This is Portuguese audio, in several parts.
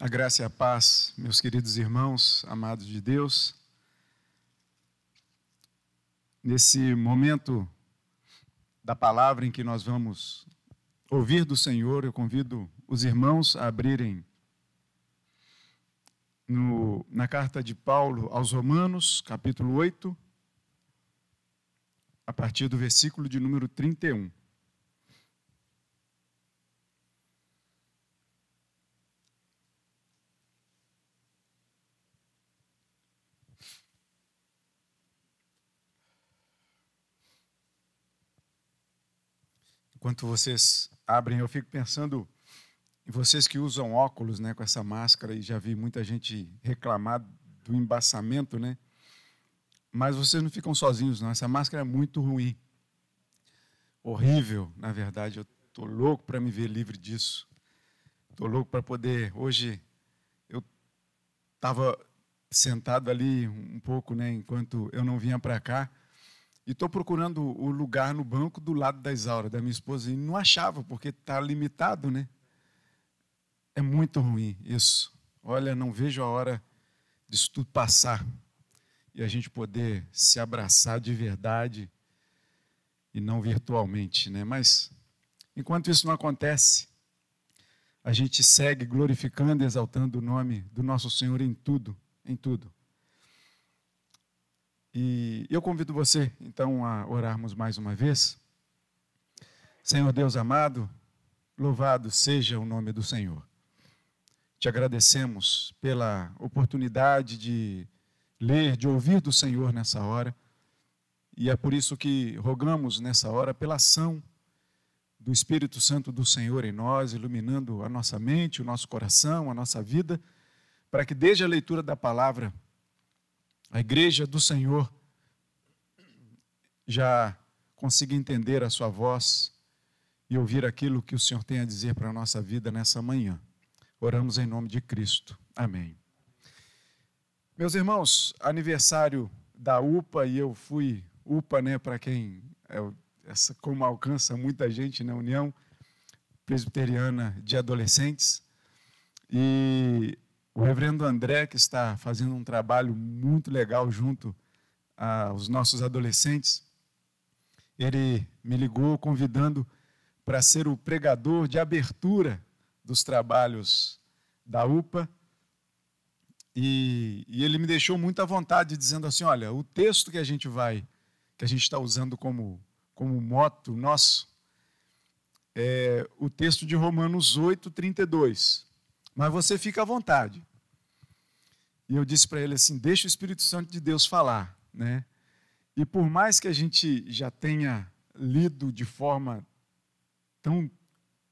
A graça e a paz, meus queridos irmãos, amados de Deus. Nesse momento da palavra em que nós vamos ouvir do Senhor, eu convido os irmãos a abrirem no, na carta de Paulo aos Romanos, capítulo 8, a partir do versículo de número 31. Enquanto vocês abrem, eu fico pensando em vocês que usam óculos, né, com essa máscara e já vi muita gente reclamar do embaçamento, né? Mas vocês não ficam sozinhos, não. Essa máscara é muito ruim. Horrível, na verdade. Eu tô louco para me ver livre disso. Tô louco para poder hoje eu estava sentado ali um pouco, né, enquanto eu não vinha para cá e estou procurando o lugar no banco do lado da Isaura, da minha esposa, e não achava, porque está limitado, né? É muito ruim isso. Olha, não vejo a hora disso tudo passar e a gente poder se abraçar de verdade e não virtualmente, né? Mas enquanto isso não acontece, a gente segue glorificando e exaltando o nome do nosso Senhor em tudo, em tudo. E eu convido você, então, a orarmos mais uma vez. Senhor Deus amado, louvado seja o nome do Senhor. Te agradecemos pela oportunidade de ler, de ouvir do Senhor nessa hora. E é por isso que rogamos nessa hora pela ação do Espírito Santo do Senhor em nós, iluminando a nossa mente, o nosso coração, a nossa vida, para que desde a leitura da palavra a igreja do Senhor já consiga entender a sua voz e ouvir aquilo que o Senhor tem a dizer para a nossa vida nessa manhã. Oramos em nome de Cristo. Amém. Meus irmãos, aniversário da UPA e eu fui UPA, né, para quem é, essa como alcança muita gente na União Presbiteriana de Adolescentes. E o reverendo André, que está fazendo um trabalho muito legal junto aos nossos adolescentes, ele me ligou convidando para ser o pregador de abertura dos trabalhos da UPA. E, e, ele me deixou muito à vontade, dizendo assim: olha, o texto que a gente vai, que a gente está usando como, como moto nosso, é o texto de Romanos 8, 32. Mas você fica à vontade. E eu disse para ele assim: deixa o Espírito Santo de Deus falar. Né? E por mais que a gente já tenha lido de forma tão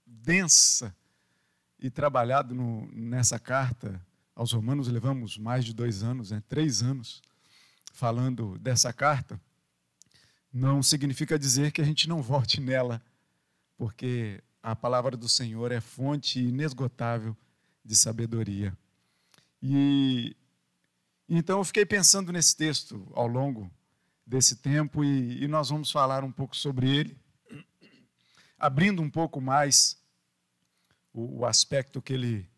densa e trabalhado no, nessa carta aos Romanos, levamos mais de dois anos, né? três anos, falando dessa carta, não significa dizer que a gente não volte nela, porque a palavra do Senhor é fonte inesgotável de sabedoria. E então eu fiquei pensando nesse texto ao longo desse tempo e, e nós vamos falar um pouco sobre ele, abrindo um pouco mais o, o aspecto que ele,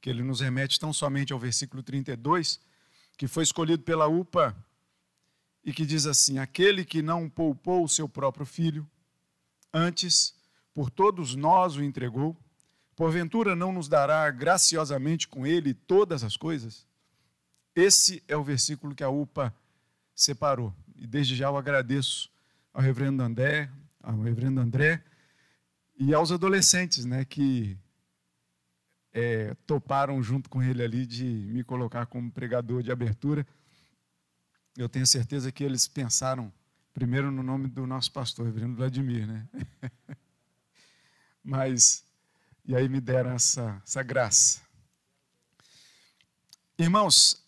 que ele nos remete tão somente ao versículo 32, que foi escolhido pela UPA e que diz assim: Aquele que não poupou o seu próprio filho, antes por todos nós o entregou, porventura não nos dará graciosamente com ele todas as coisas? Esse é o versículo que a UPA separou. E desde já eu agradeço ao reverendo André, ao reverendo André e aos adolescentes, né, que é, toparam junto com ele ali de me colocar como pregador de abertura. Eu tenho certeza que eles pensaram primeiro no nome do nosso pastor, reverendo Vladimir, né? Mas, e aí me deram essa, essa graça. Irmãos,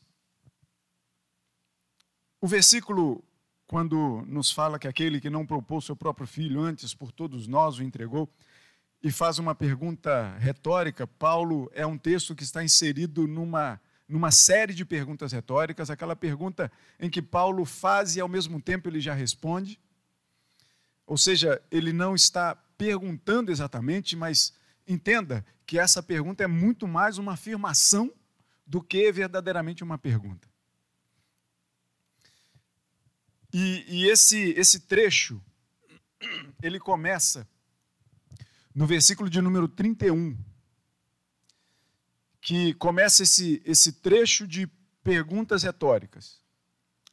o versículo, quando nos fala que aquele que não propôs seu próprio filho antes por todos nós o entregou, e faz uma pergunta retórica, Paulo é um texto que está inserido numa, numa série de perguntas retóricas, aquela pergunta em que Paulo faz e ao mesmo tempo ele já responde. Ou seja, ele não está perguntando exatamente, mas entenda que essa pergunta é muito mais uma afirmação do que verdadeiramente uma pergunta. E, e esse, esse trecho, ele começa no versículo de número 31, que começa esse, esse trecho de perguntas retóricas,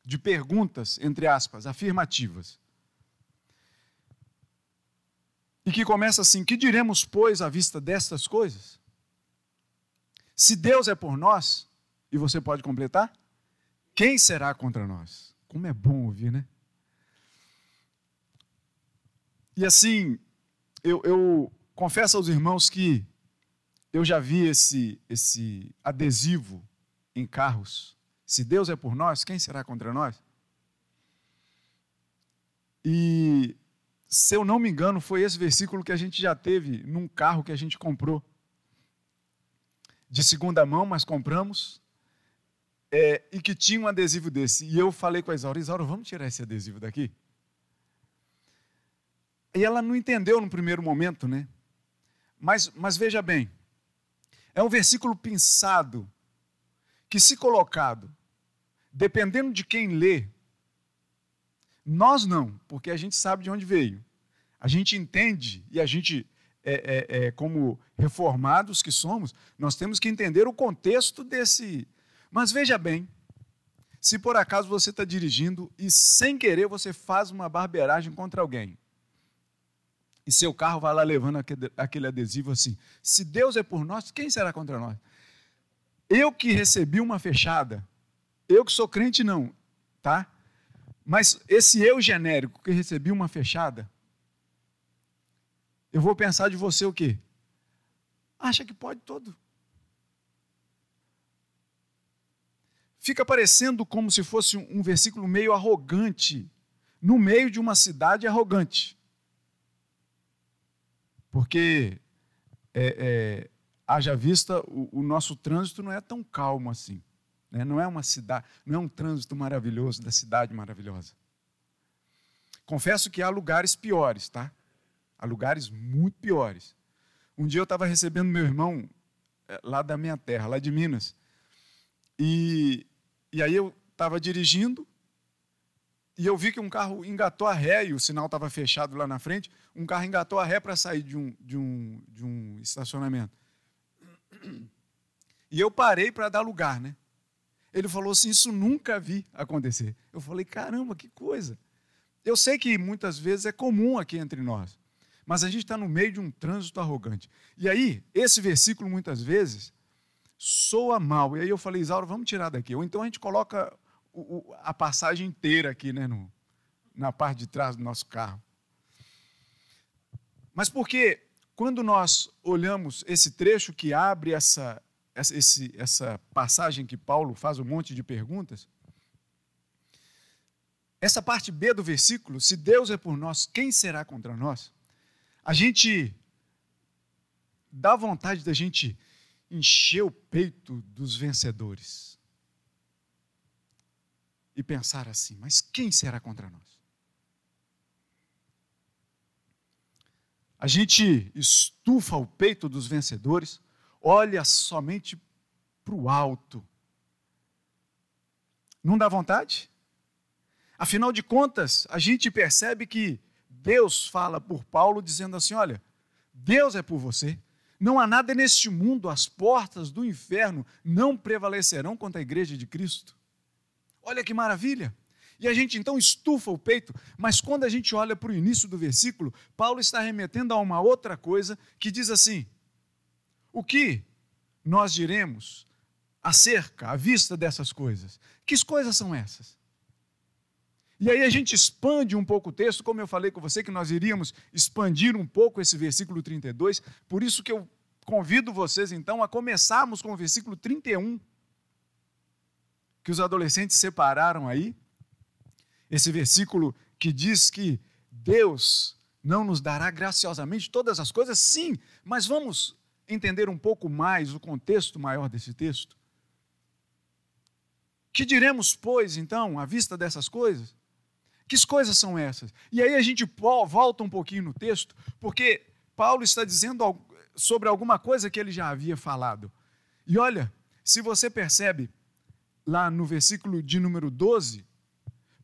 de perguntas, entre aspas, afirmativas. E que começa assim: Que diremos, pois, à vista destas coisas? Se Deus é por nós, e você pode completar, quem será contra nós? Como é bom ouvir, né? E assim, eu, eu confesso aos irmãos que eu já vi esse, esse adesivo em carros. Se Deus é por nós, quem será contra nós? E se eu não me engano, foi esse versículo que a gente já teve num carro que a gente comprou. De segunda mão, mas compramos. É, e que tinha um adesivo desse. E eu falei com a Isaura, Isaura, vamos tirar esse adesivo daqui? E ela não entendeu no primeiro momento, né? Mas, mas veja bem, é um versículo pensado, que se colocado, dependendo de quem lê, nós não, porque a gente sabe de onde veio. A gente entende e a gente, é, é, é, como reformados que somos, nós temos que entender o contexto desse. Mas veja bem, se por acaso você está dirigindo e sem querer você faz uma barbeiragem contra alguém, e seu carro vai lá levando aquele adesivo assim: se Deus é por nós, quem será contra nós? Eu que recebi uma fechada, eu que sou crente, não, tá? Mas esse eu genérico que recebi uma fechada, eu vou pensar de você o quê? Acha que pode todo. Fica parecendo como se fosse um versículo meio arrogante, no meio de uma cidade arrogante. Porque, é, é, haja vista, o, o nosso trânsito não é tão calmo assim. Né? Não é uma cidade, não é um trânsito maravilhoso da cidade maravilhosa. Confesso que há lugares piores, tá? Há lugares muito piores. Um dia eu estava recebendo meu irmão eh, lá da minha terra, lá de Minas. E, e aí eu estava dirigindo e eu vi que um carro engatou a ré e o sinal estava fechado lá na frente. Um carro engatou a ré para sair de um, de, um, de um estacionamento. E eu parei para dar lugar, né? Ele falou assim: Isso nunca vi acontecer. Eu falei: Caramba, que coisa. Eu sei que muitas vezes é comum aqui entre nós, mas a gente está no meio de um trânsito arrogante. E aí, esse versículo muitas vezes soa mal. E aí eu falei: Isaura, vamos tirar daqui. Ou então a gente coloca a passagem inteira aqui, né, no, na parte de trás do nosso carro. Mas porque quando nós olhamos esse trecho que abre essa, essa, esse, essa passagem que Paulo faz um monte de perguntas, essa parte B do versículo, se Deus é por nós, quem será contra nós? A gente dá vontade da gente encher o peito dos vencedores e pensar assim: mas quem será contra nós? A gente estufa o peito dos vencedores olha somente para o alto. Não dá vontade? Afinal de contas, a gente percebe que Deus fala por Paulo dizendo assim: olha, Deus é por você. Não há nada neste mundo, as portas do inferno não prevalecerão contra a igreja de Cristo. Olha que maravilha! E a gente então estufa o peito, mas quando a gente olha para o início do versículo, Paulo está remetendo a uma outra coisa que diz assim: o que nós diremos acerca, à vista dessas coisas? Que coisas são essas? E aí a gente expande um pouco o texto, como eu falei com você, que nós iríamos expandir um pouco esse versículo 32, por isso que eu convido vocês então a começarmos com o versículo 31, que os adolescentes separaram aí. Esse versículo que diz que Deus não nos dará graciosamente todas as coisas, sim, mas vamos entender um pouco mais o contexto maior desse texto? Que diremos, pois, então, à vista dessas coisas? Que coisas são essas? E aí a gente volta um pouquinho no texto, porque Paulo está dizendo sobre alguma coisa que ele já havia falado. E olha, se você percebe lá no versículo de número 12,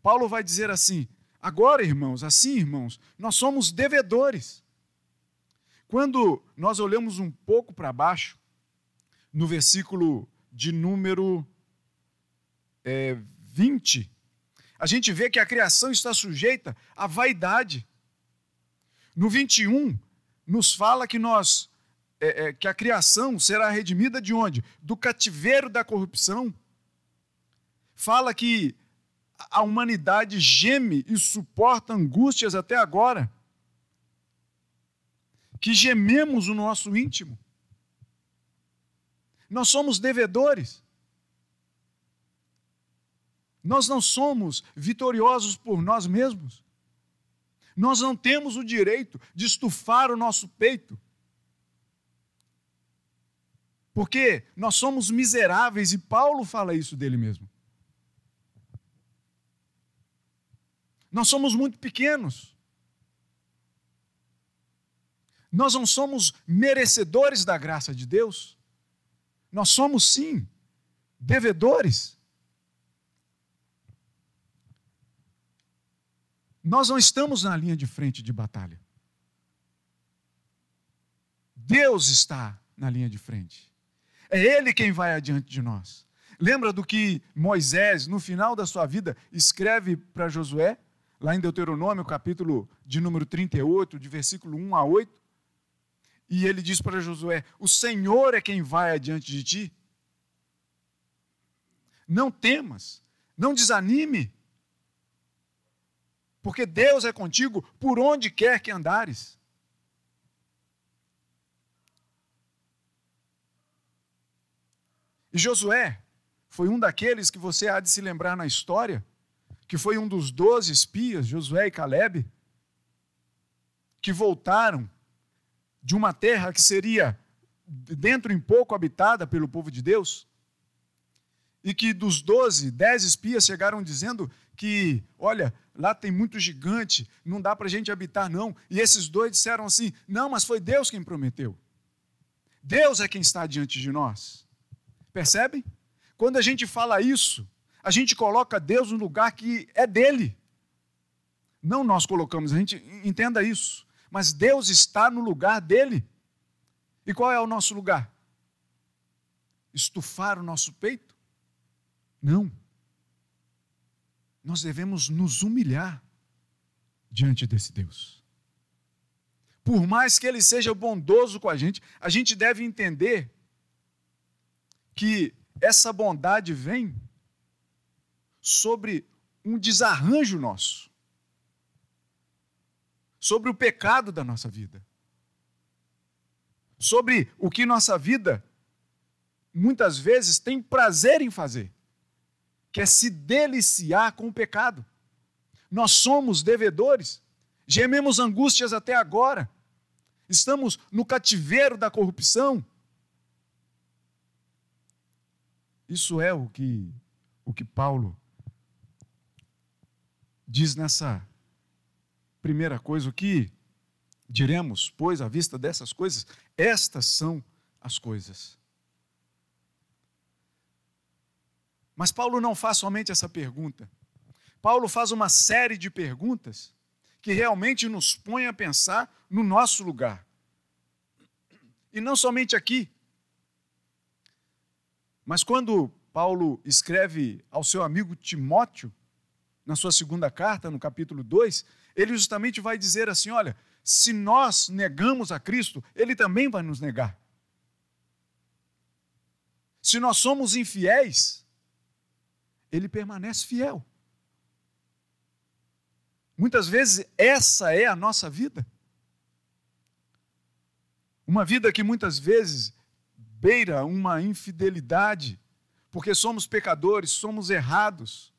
Paulo vai dizer assim: agora, irmãos, assim, irmãos, nós somos devedores. Quando nós olhamos um pouco para baixo, no versículo de número é, 20, a gente vê que a criação está sujeita à vaidade. No 21, nos fala que nós é, é, que a criação será redimida de onde? Do cativeiro da corrupção. Fala que a humanidade geme e suporta angústias até agora. Que gememos o nosso íntimo. Nós somos devedores. Nós não somos vitoriosos por nós mesmos. Nós não temos o direito de estufar o nosso peito. Porque nós somos miseráveis e Paulo fala isso dele mesmo. Nós somos muito pequenos. Nós não somos merecedores da graça de Deus. Nós somos, sim, devedores. Nós não estamos na linha de frente de batalha. Deus está na linha de frente. É Ele quem vai adiante de nós. Lembra do que Moisés, no final da sua vida, escreve para Josué, lá em Deuteronômio, capítulo de número 38, de versículo 1 a 8? E ele diz para Josué: O Senhor é quem vai adiante de ti. Não temas, não desanime, porque Deus é contigo por onde quer que andares. E Josué foi um daqueles que você há de se lembrar na história, que foi um dos doze espias, Josué e Caleb, que voltaram de uma terra que seria dentro em pouco habitada pelo povo de Deus, e que dos doze, dez espias chegaram dizendo que, olha, lá tem muito gigante, não dá para a gente habitar não. E esses dois disseram assim, não, mas foi Deus quem prometeu. Deus é quem está diante de nós. Percebem? Quando a gente fala isso, a gente coloca Deus no lugar que é dele. Não nós colocamos, a gente entenda isso. Mas Deus está no lugar dele. E qual é o nosso lugar? Estufar o nosso peito? Não. Nós devemos nos humilhar diante desse Deus. Por mais que ele seja bondoso com a gente, a gente deve entender que essa bondade vem sobre um desarranjo nosso sobre o pecado da nossa vida, sobre o que nossa vida muitas vezes tem prazer em fazer, que é se deliciar com o pecado. Nós somos devedores, gememos angústias até agora, estamos no cativeiro da corrupção. Isso é o que o que Paulo diz nessa Primeira coisa, o que diremos, pois, à vista dessas coisas? Estas são as coisas. Mas Paulo não faz somente essa pergunta. Paulo faz uma série de perguntas que realmente nos põe a pensar no nosso lugar. E não somente aqui. Mas quando Paulo escreve ao seu amigo Timóteo, na sua segunda carta, no capítulo 2, ele justamente vai dizer assim: olha, se nós negamos a Cristo, ele também vai nos negar. Se nós somos infiéis, ele permanece fiel. Muitas vezes essa é a nossa vida. Uma vida que muitas vezes beira uma infidelidade, porque somos pecadores, somos errados.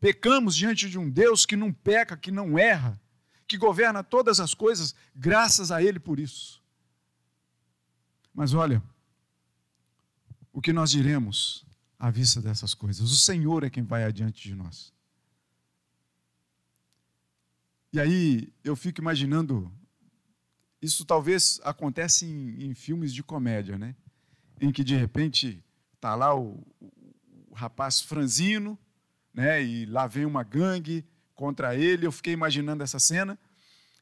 Pecamos diante de um Deus que não peca, que não erra, que governa todas as coisas, graças a Ele por isso. Mas olha, o que nós diremos à vista dessas coisas? O Senhor é quem vai adiante de nós. E aí eu fico imaginando isso talvez acontece em, em, filmes de comédia, né? Em que de repente tá lá o, o rapaz franzino, né? E lá vem uma gangue contra ele. Eu fiquei imaginando essa cena.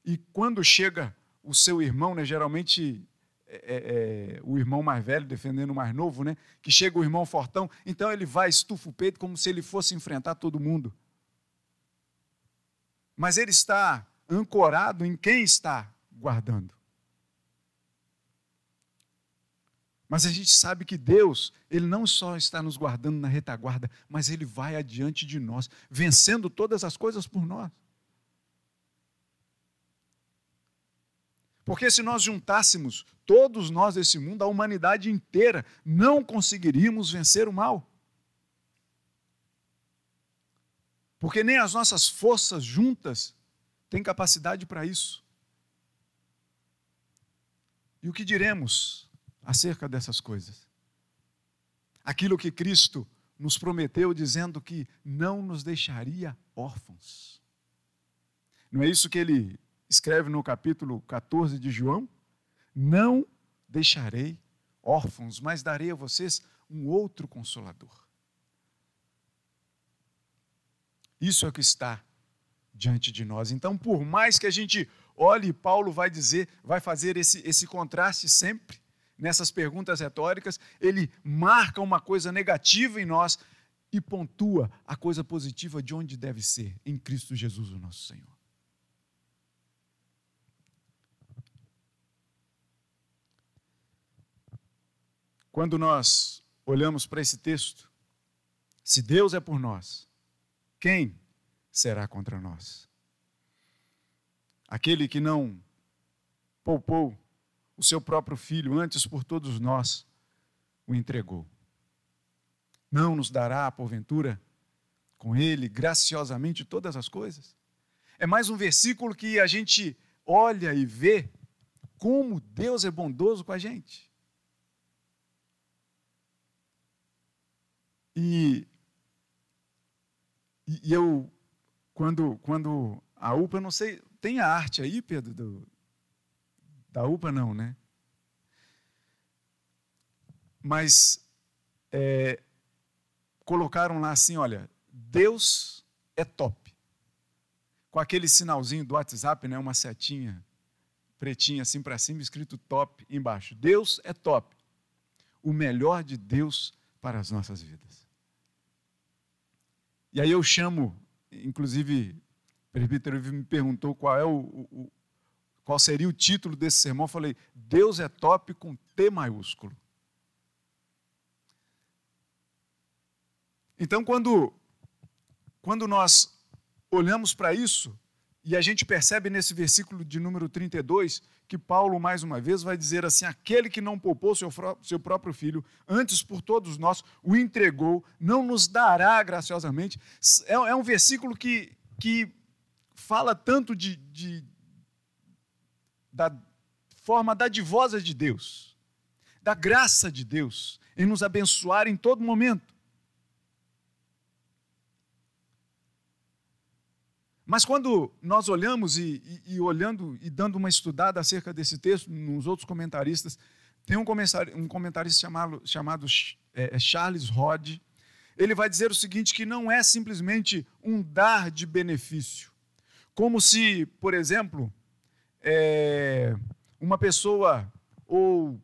E quando chega o seu irmão, né? Geralmente é, é, é, o irmão mais velho defendendo o mais novo, né? Que chega o irmão fortão, então ele vai, estufa o peito como se ele fosse enfrentar todo mundo. Mas ele está ancorado em quem está guardando. Mas a gente sabe que Deus, Ele não só está nos guardando na retaguarda, mas Ele vai adiante de nós, vencendo todas as coisas por nós. Porque se nós juntássemos todos nós desse mundo, a humanidade inteira, não conseguiríamos vencer o mal. Porque nem as nossas forças juntas têm capacidade para isso. E o que diremos acerca dessas coisas? Aquilo que Cristo nos prometeu, dizendo que não nos deixaria órfãos. Não é isso que ele escreve no capítulo 14 de João: Não deixarei órfãos, mas darei a vocês um outro consolador. Isso é o que está diante de nós. Então, por mais que a gente olhe, Paulo vai dizer, vai fazer esse, esse contraste sempre nessas perguntas retóricas, ele marca uma coisa negativa em nós e pontua a coisa positiva de onde deve ser, em Cristo Jesus, o nosso Senhor. Quando nós olhamos para esse texto, se Deus é por nós, quem será contra nós? Aquele que não poupou o seu próprio filho, antes por todos nós o entregou. Não nos dará, porventura, com ele graciosamente todas as coisas? É mais um versículo que a gente olha e vê como Deus é bondoso com a gente. E, e eu, quando, quando a UPA, não sei, tem a arte aí, Pedro, do, da UPA não, né? Mas é, colocaram lá assim, olha, Deus é top. Com aquele sinalzinho do WhatsApp, né, uma setinha pretinha assim para cima, escrito top embaixo. Deus é top. O melhor de Deus para as nossas vidas. E aí eu chamo, inclusive, o presbítero me perguntou qual é o, o, qual seria o título desse sermão. Eu falei: Deus é top com T maiúsculo. Então, quando, quando nós olhamos para isso, e a gente percebe nesse versículo de número 32 que Paulo, mais uma vez, vai dizer assim: aquele que não poupou seu, seu próprio filho, antes por todos nós o entregou, não nos dará graciosamente. É, é um versículo que, que fala tanto de, de, da forma dadivosa de Deus, da graça de Deus em nos abençoar em todo momento. Mas quando nós olhamos e, e, e, olhando e dando uma estudada acerca desse texto, nos outros comentaristas, tem um, um comentarista chamado, chamado é, é, Charles Rod, ele vai dizer o seguinte, que não é simplesmente um dar de benefício. Como se, por exemplo, é, uma pessoa ou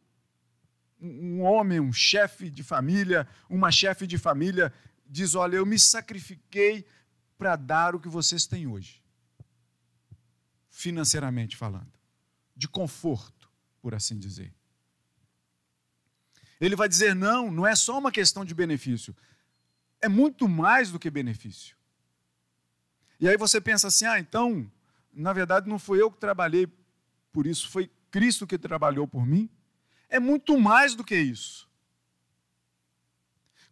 um homem, um chefe de família, uma chefe de família, diz: Olha, eu me sacrifiquei para dar o que vocês têm hoje, financeiramente falando, de conforto, por assim dizer. Ele vai dizer: não, não é só uma questão de benefício, é muito mais do que benefício. E aí você pensa assim: ah, então, na verdade, não fui eu que trabalhei por isso, foi Cristo que trabalhou por mim. É muito mais do que isso.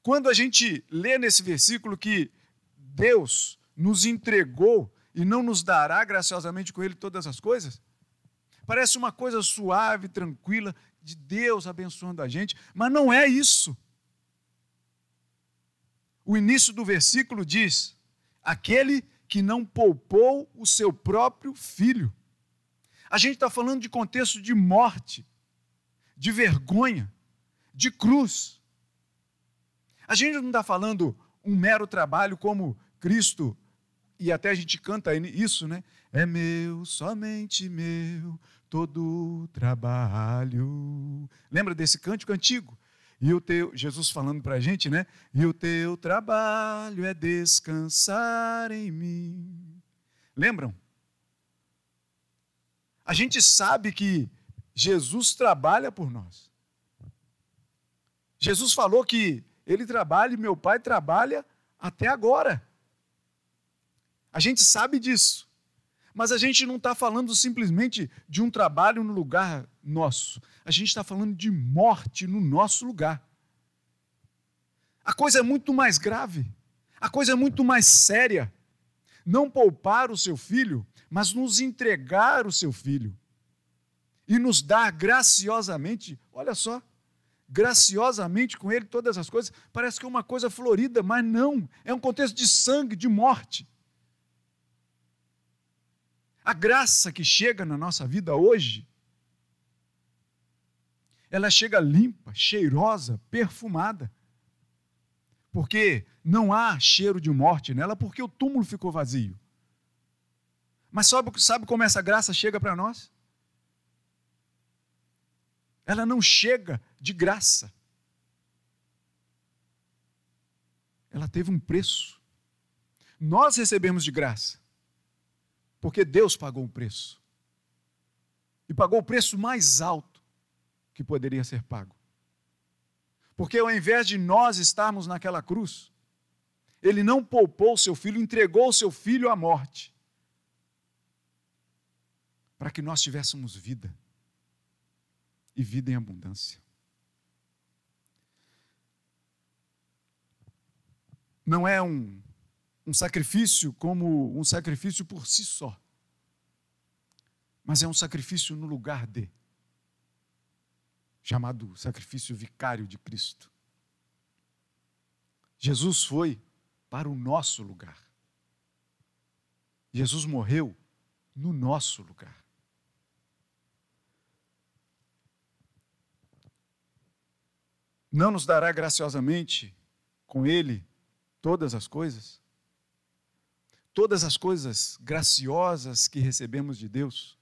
Quando a gente lê nesse versículo que Deus nos entregou e não nos dará graciosamente com Ele todas as coisas? Parece uma coisa suave, tranquila, de Deus abençoando a gente, mas não é isso. O início do versículo diz: aquele que não poupou o seu próprio filho. A gente está falando de contexto de morte, de vergonha, de cruz. A gente não está falando um mero trabalho como Cristo, e até a gente canta isso, né? É meu, somente meu, todo trabalho. Lembra desse cântico antigo? E o teu, Jesus falando para a gente, né? E o teu trabalho é descansar em mim. Lembram? A gente sabe que Jesus trabalha por nós. Jesus falou que ele trabalha e meu pai trabalha até agora. A gente sabe disso. Mas a gente não está falando simplesmente de um trabalho no lugar nosso. A gente está falando de morte no nosso lugar. A coisa é muito mais grave. A coisa é muito mais séria. Não poupar o seu filho, mas nos entregar o seu filho. E nos dar graciosamente, olha só, graciosamente com ele todas as coisas. Parece que é uma coisa florida, mas não. É um contexto de sangue, de morte. A graça que chega na nossa vida hoje, ela chega limpa, cheirosa, perfumada. Porque não há cheiro de morte nela, porque o túmulo ficou vazio. Mas sabe, sabe como essa graça chega para nós? Ela não chega de graça. Ela teve um preço. Nós recebemos de graça. Porque Deus pagou um preço. E pagou o preço mais alto que poderia ser pago. Porque ao invés de nós estarmos naquela cruz, ele não poupou seu filho, entregou seu filho à morte. Para que nós tivéssemos vida. E vida em abundância. Não é um um sacrifício como um sacrifício por si só, mas é um sacrifício no lugar de, chamado sacrifício vicário de Cristo. Jesus foi para o nosso lugar. Jesus morreu no nosso lugar. Não nos dará graciosamente com Ele todas as coisas? Todas as coisas graciosas que recebemos de Deus,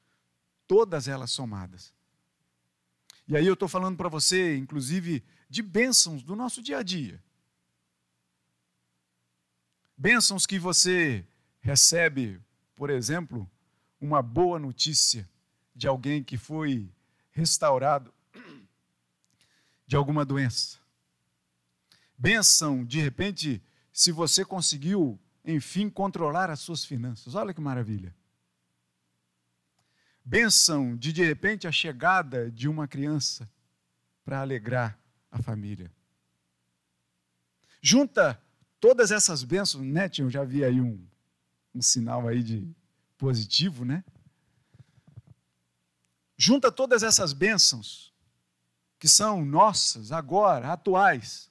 todas elas somadas. E aí eu estou falando para você, inclusive, de bênçãos do nosso dia a dia. Bênçãos que você recebe, por exemplo, uma boa notícia de alguém que foi restaurado de alguma doença. Bênção, de repente, se você conseguiu enfim, controlar as suas finanças. Olha que maravilha. Benção de, de repente, a chegada de uma criança para alegrar a família. Junta todas essas bênçãos, né, Eu já vi aí um, um sinal aí de positivo, né? Junta todas essas bênçãos que são nossas agora, atuais,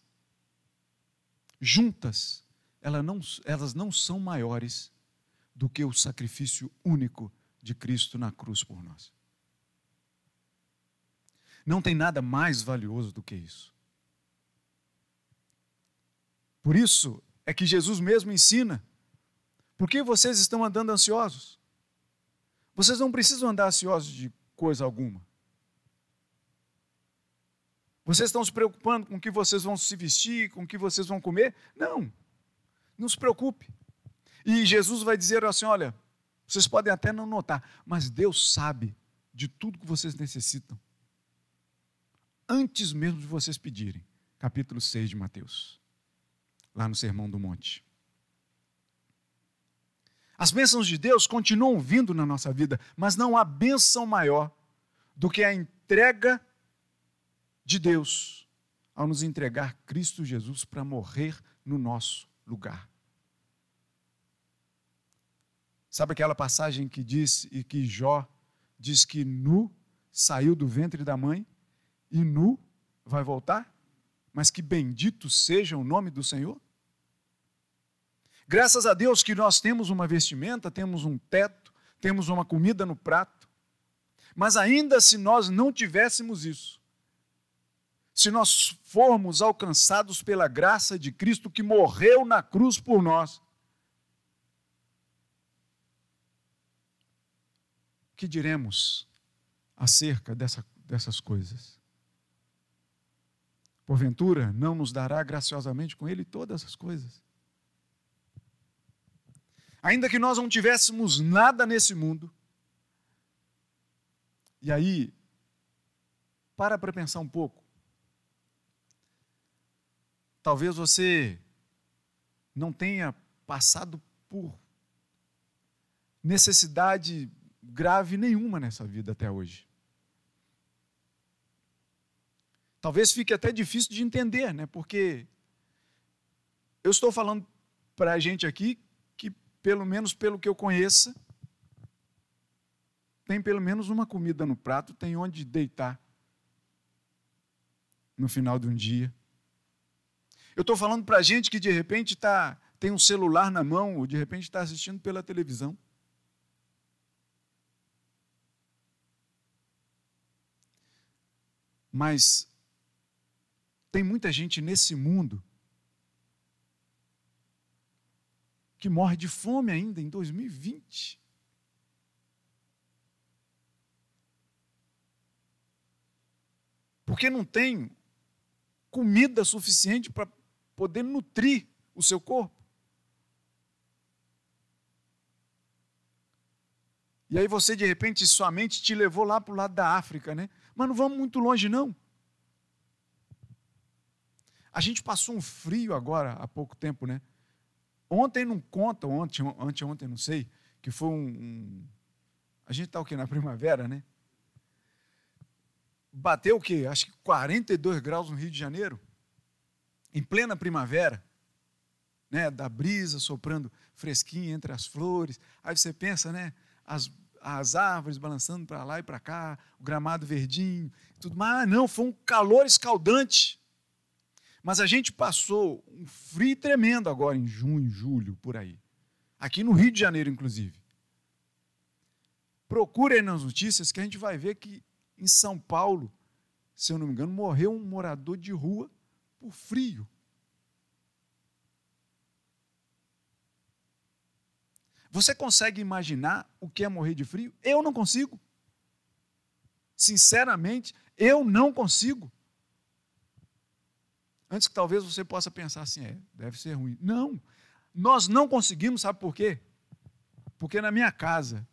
juntas elas não, elas não são maiores do que o sacrifício único de Cristo na cruz por nós. Não tem nada mais valioso do que isso. Por isso é que Jesus mesmo ensina: por que vocês estão andando ansiosos? Vocês não precisam andar ansiosos de coisa alguma. Vocês estão se preocupando com o que vocês vão se vestir, com o que vocês vão comer? Não. Não se preocupe. E Jesus vai dizer assim: olha, vocês podem até não notar, mas Deus sabe de tudo que vocês necessitam. Antes mesmo de vocês pedirem. Capítulo 6 de Mateus. Lá no Sermão do Monte. As bênçãos de Deus continuam vindo na nossa vida, mas não há bênção maior do que a entrega de Deus ao nos entregar Cristo Jesus para morrer no nosso lugar. Sabe aquela passagem que diz e que Jó diz que nu saiu do ventre da mãe e nu vai voltar? Mas que bendito seja o nome do Senhor. Graças a Deus que nós temos uma vestimenta, temos um teto, temos uma comida no prato. Mas ainda se nós não tivéssemos isso, se nós formos alcançados pela graça de Cristo que morreu na cruz por nós, que diremos acerca dessa, dessas coisas? Porventura, não nos dará graciosamente com Ele todas as coisas? Ainda que nós não tivéssemos nada nesse mundo, e aí, para para pensar um pouco. Talvez você não tenha passado por necessidade grave nenhuma nessa vida até hoje. Talvez fique até difícil de entender, né? Porque eu estou falando para a gente aqui que, pelo menos pelo que eu conheça, tem pelo menos uma comida no prato, tem onde deitar no final de um dia. Eu estou falando para a gente que de repente tá, tem um celular na mão, ou de repente está assistindo pela televisão. Mas tem muita gente nesse mundo que morre de fome ainda em 2020. Porque não tem comida suficiente para poder nutrir o seu corpo. E aí você, de repente, sua mente te levou lá para o lado da África, né? Mas não vamos muito longe, não. A gente passou um frio agora, há pouco tempo, né? Ontem não conta, ontem, anteontem, não sei, que foi um. um a gente está o quê? Na primavera, né? Bateu o quê? Acho que 42 graus no Rio de Janeiro, em plena primavera, né? Da brisa soprando fresquinha entre as flores. Aí você pensa, né? As, as árvores balançando para lá e para cá, o gramado verdinho, tudo. Mas não, foi um calor escaldante. Mas a gente passou um frio tremendo agora em junho, julho, por aí. Aqui no Rio de Janeiro, inclusive. Procure aí nas notícias que a gente vai ver que em São Paulo, se eu não me engano, morreu um morador de rua por frio. Você consegue imaginar o que é morrer de frio? Eu não consigo. Sinceramente, eu não consigo. Antes que talvez você possa pensar assim, é, deve ser ruim. Não, nós não conseguimos, sabe por quê? Porque na minha casa,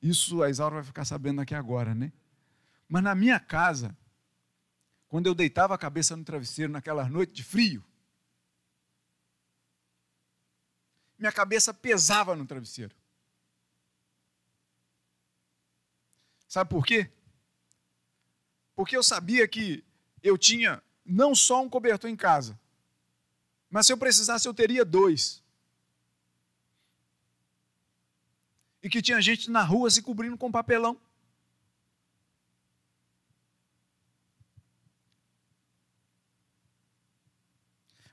isso a Isaura vai ficar sabendo aqui agora, né? Mas na minha casa, quando eu deitava a cabeça no travesseiro naquela noite de frio, minha cabeça pesava no travesseiro. Sabe por quê? Porque eu sabia que eu tinha não só um cobertor em casa, mas se eu precisasse, eu teria dois. E que tinha gente na rua se cobrindo com papelão.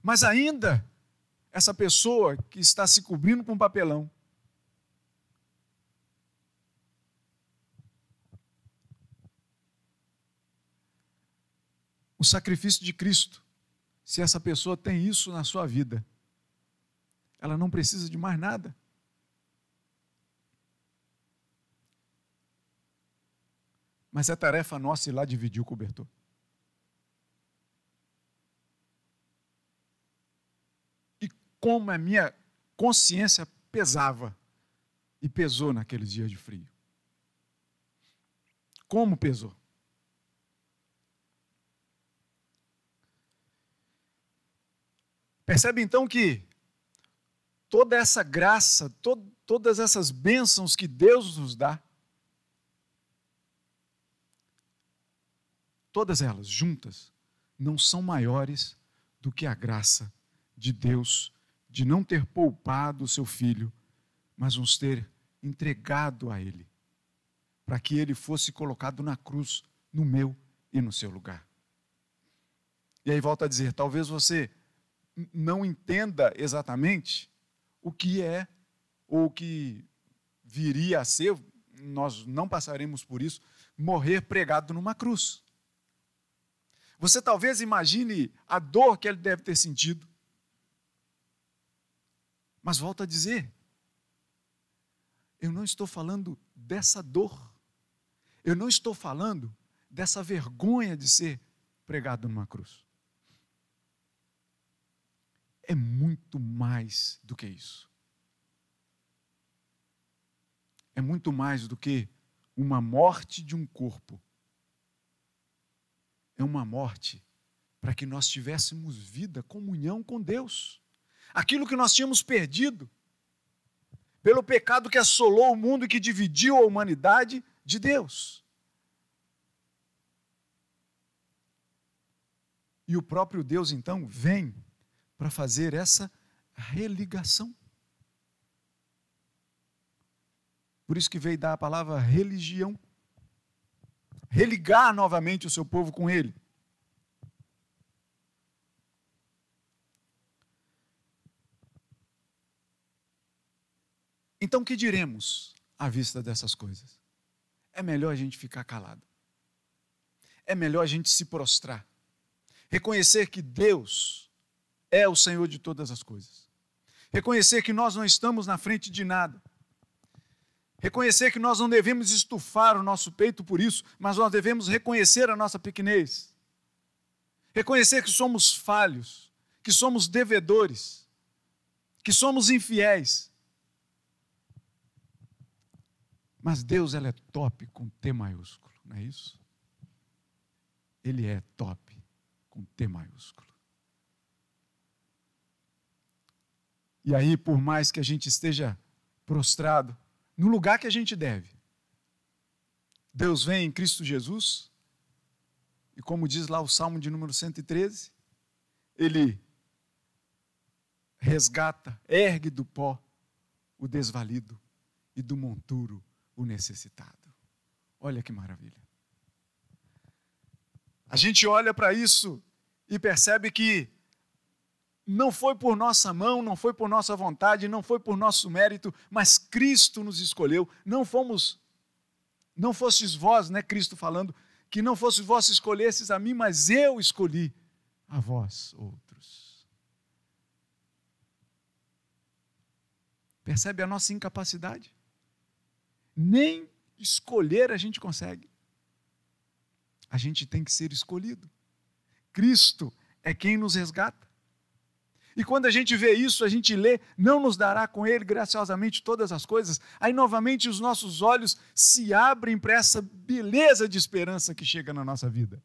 Mas ainda, essa pessoa que está se cobrindo com papelão, o sacrifício de Cristo, se essa pessoa tem isso na sua vida, ela não precisa de mais nada. Mas é tarefa nossa ir lá dividir o cobertor. E como a minha consciência pesava, e pesou naqueles dias de frio. Como pesou? Percebe então que toda essa graça, to todas essas bênçãos que Deus nos dá, todas elas juntas, não são maiores do que a graça de Deus de não ter poupado o seu filho, mas nos ter entregado a ele, para que ele fosse colocado na cruz, no meu e no seu lugar. E aí volta a dizer: talvez você não entenda exatamente o que é ou o que viria a ser, nós não passaremos por isso, morrer pregado numa cruz. Você talvez imagine a dor que ele deve ter sentido. Mas volto a dizer, eu não estou falando dessa dor. Eu não estou falando dessa vergonha de ser pregado numa cruz. É muito mais do que isso. É muito mais do que uma morte de um corpo. É uma morte para que nós tivéssemos vida, comunhão com Deus. Aquilo que nós tínhamos perdido pelo pecado que assolou o mundo e que dividiu a humanidade de Deus. E o próprio Deus então vem para fazer essa religação. Por isso que veio dar a palavra religião. Religar novamente o seu povo com ele. Então, o que diremos à vista dessas coisas? É melhor a gente ficar calado. É melhor a gente se prostrar. Reconhecer que Deus é o Senhor de todas as coisas. Reconhecer que nós não estamos na frente de nada. Reconhecer que nós não devemos estufar o nosso peito por isso, mas nós devemos reconhecer a nossa pequenez. Reconhecer que somos falhos, que somos devedores, que somos infiéis Mas Deus ela é top com T maiúsculo, não é isso? Ele é top com T maiúsculo. E aí, por mais que a gente esteja prostrado, no lugar que a gente deve, Deus vem em Cristo Jesus, e como diz lá o Salmo de número 113, ele resgata, ergue do pó o desvalido e do monturo o necessitado. Olha que maravilha. A gente olha para isso e percebe que não foi por nossa mão, não foi por nossa vontade, não foi por nosso mérito, mas Cristo nos escolheu. Não fomos, não fostes vós, né, Cristo falando, que não fosse vós escolhesses a mim, mas eu escolhi a vós outros. Percebe a nossa incapacidade? Nem escolher a gente consegue. A gente tem que ser escolhido. Cristo é quem nos resgata. E quando a gente vê isso, a gente lê, não nos dará com Ele graciosamente todas as coisas. Aí novamente os nossos olhos se abrem para essa beleza de esperança que chega na nossa vida.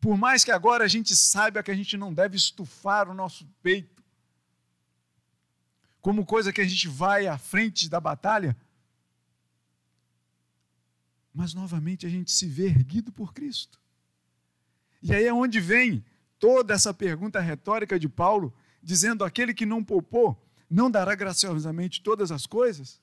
Por mais que agora a gente saiba que a gente não deve estufar o nosso peito, como coisa que a gente vai à frente da batalha, mas novamente a gente se vê erguido por Cristo. E aí é onde vem toda essa pergunta retórica de Paulo, dizendo: aquele que não poupou, não dará graciosamente todas as coisas?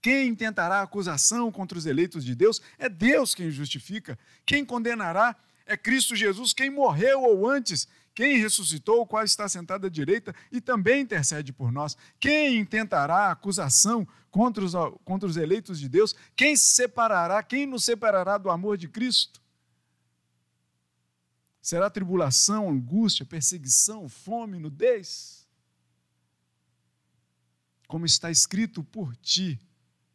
Quem tentará acusação contra os eleitos de Deus? É Deus quem justifica. Quem condenará é Cristo Jesus, quem morreu ou antes quem ressuscitou, qual está sentado à direita e também intercede por nós. Quem intentará acusação contra os, contra os eleitos de Deus? Quem separará? Quem nos separará do amor de Cristo? Será tribulação, angústia, perseguição, fome, nudez? Como está escrito por ti,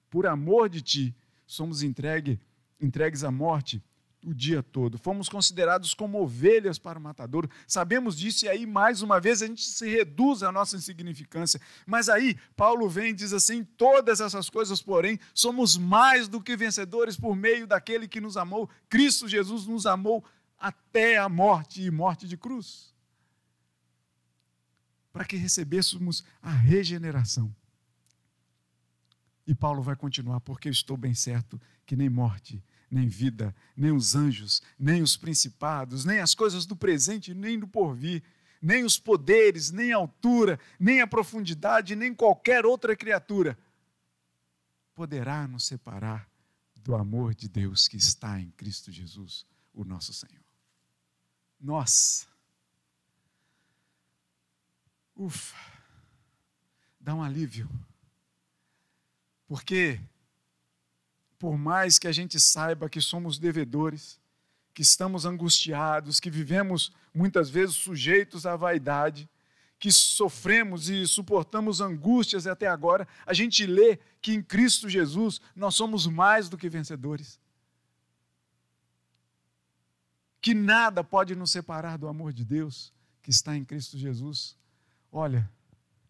por amor de ti, somos entregue, entregues à morte o dia todo. Fomos considerados como ovelhas para o matador. Sabemos disso e aí, mais uma vez, a gente se reduz à nossa insignificância. Mas aí, Paulo vem e diz assim: todas essas coisas, porém, somos mais do que vencedores por meio daquele que nos amou. Cristo Jesus nos amou até a morte e morte de cruz. Para que recebêssemos a regeneração. E Paulo vai continuar, porque estou bem certo que nem morte, nem vida, nem os anjos, nem os principados, nem as coisas do presente, nem do porvir, nem os poderes, nem a altura, nem a profundidade, nem qualquer outra criatura poderá nos separar do amor de Deus que está em Cristo Jesus, o nosso Senhor. Nossa! Ufa! Dá um alívio. Porque por mais que a gente saiba que somos devedores, que estamos angustiados, que vivemos muitas vezes sujeitos à vaidade, que sofremos e suportamos angústias até agora, a gente lê que em Cristo Jesus nós somos mais do que vencedores. Que nada pode nos separar do amor de Deus que está em Cristo Jesus. Olha,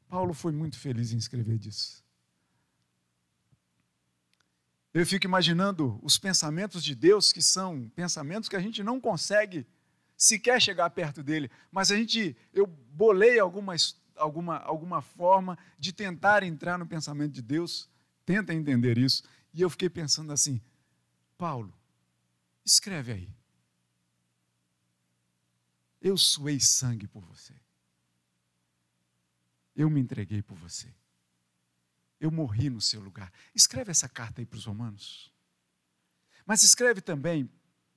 Paulo foi muito feliz em escrever disso. Eu fico imaginando os pensamentos de Deus, que são pensamentos que a gente não consegue sequer chegar perto dele, mas a gente, eu bolei alguma, alguma, alguma forma de tentar entrar no pensamento de Deus, tenta entender isso, e eu fiquei pensando assim: Paulo, escreve aí. Eu suei sangue por você. Eu me entreguei por você. Eu morri no seu lugar. Escreve essa carta aí para os romanos. Mas escreve também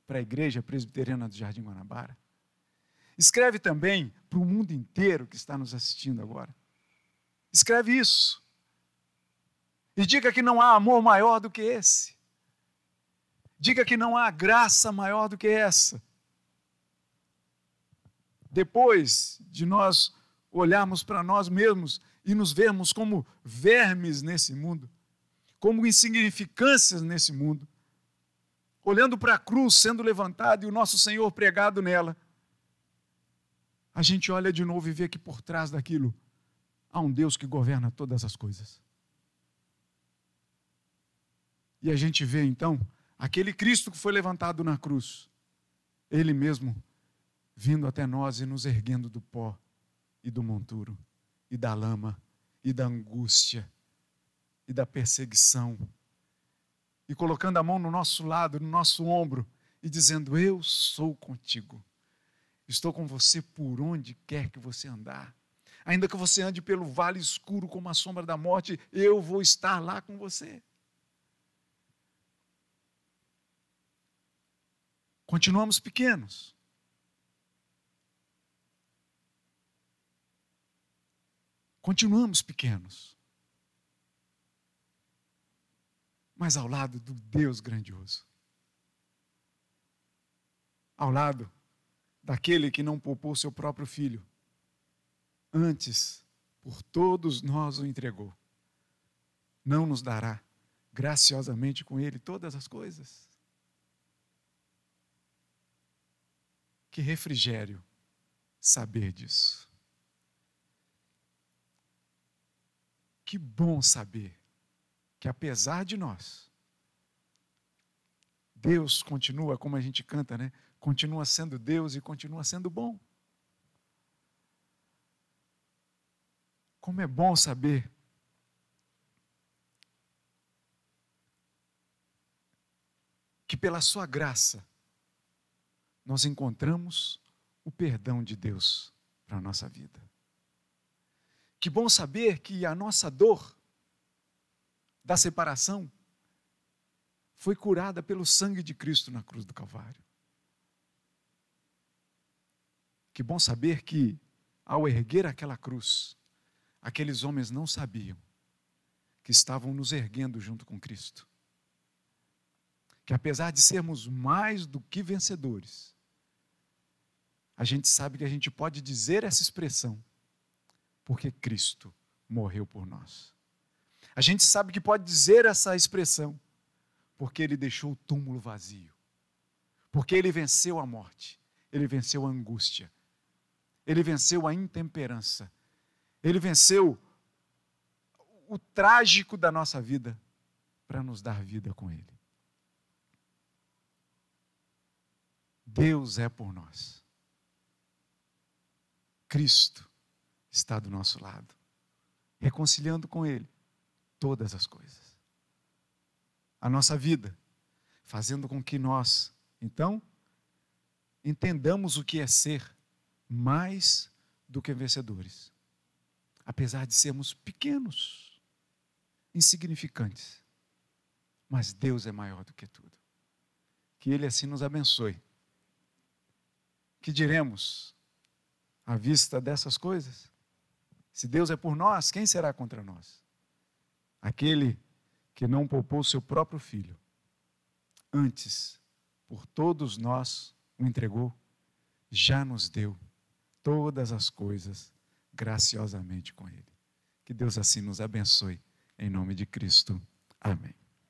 para a igreja presbiteriana do Jardim Guanabara. Escreve também para o mundo inteiro que está nos assistindo agora. Escreve isso. E diga que não há amor maior do que esse. Diga que não há graça maior do que essa. Depois de nós olharmos para nós mesmos e nos vermos como vermes nesse mundo, como insignificâncias nesse mundo, olhando para a cruz sendo levantada e o nosso Senhor pregado nela, a gente olha de novo e vê que por trás daquilo há um Deus que governa todas as coisas. E a gente vê então aquele Cristo que foi levantado na cruz, ele mesmo vindo até nós e nos erguendo do pó e do monturo e da lama e da angústia e da perseguição. E colocando a mão no nosso lado, no nosso ombro e dizendo: Eu sou contigo. Estou com você por onde quer que você andar. Ainda que você ande pelo vale escuro como a sombra da morte, eu vou estar lá com você. Continuamos pequenos, Continuamos pequenos. Mas ao lado do Deus grandioso. Ao lado daquele que não poupou seu próprio filho. Antes, por todos nós o entregou. Não nos dará graciosamente com ele todas as coisas. Que refrigério saber disso. Que bom saber que apesar de nós, Deus continua, como a gente canta, né? Continua sendo Deus e continua sendo bom. Como é bom saber que pela sua graça nós encontramos o perdão de Deus para a nossa vida. Que bom saber que a nossa dor da separação foi curada pelo sangue de Cristo na cruz do Calvário. Que bom saber que, ao erguer aquela cruz, aqueles homens não sabiam que estavam nos erguendo junto com Cristo. Que apesar de sermos mais do que vencedores, a gente sabe que a gente pode dizer essa expressão porque Cristo morreu por nós. A gente sabe que pode dizer essa expressão, porque ele deixou o túmulo vazio, porque ele venceu a morte, ele venceu a angústia, ele venceu a intemperança, ele venceu o trágico da nossa vida para nos dar vida com ele. Deus é por nós. Cristo está do nosso lado, reconciliando com Ele todas as coisas. A nossa vida, fazendo com que nós, então, entendamos o que é ser mais do que vencedores, apesar de sermos pequenos, insignificantes. Mas Deus é maior do que tudo. Que Ele assim nos abençoe. Que diremos à vista dessas coisas? Se Deus é por nós, quem será contra nós? Aquele que não poupou seu próprio filho, antes por todos nós o entregou, já nos deu todas as coisas graciosamente com Ele. Que Deus assim nos abençoe, em nome de Cristo. Amém.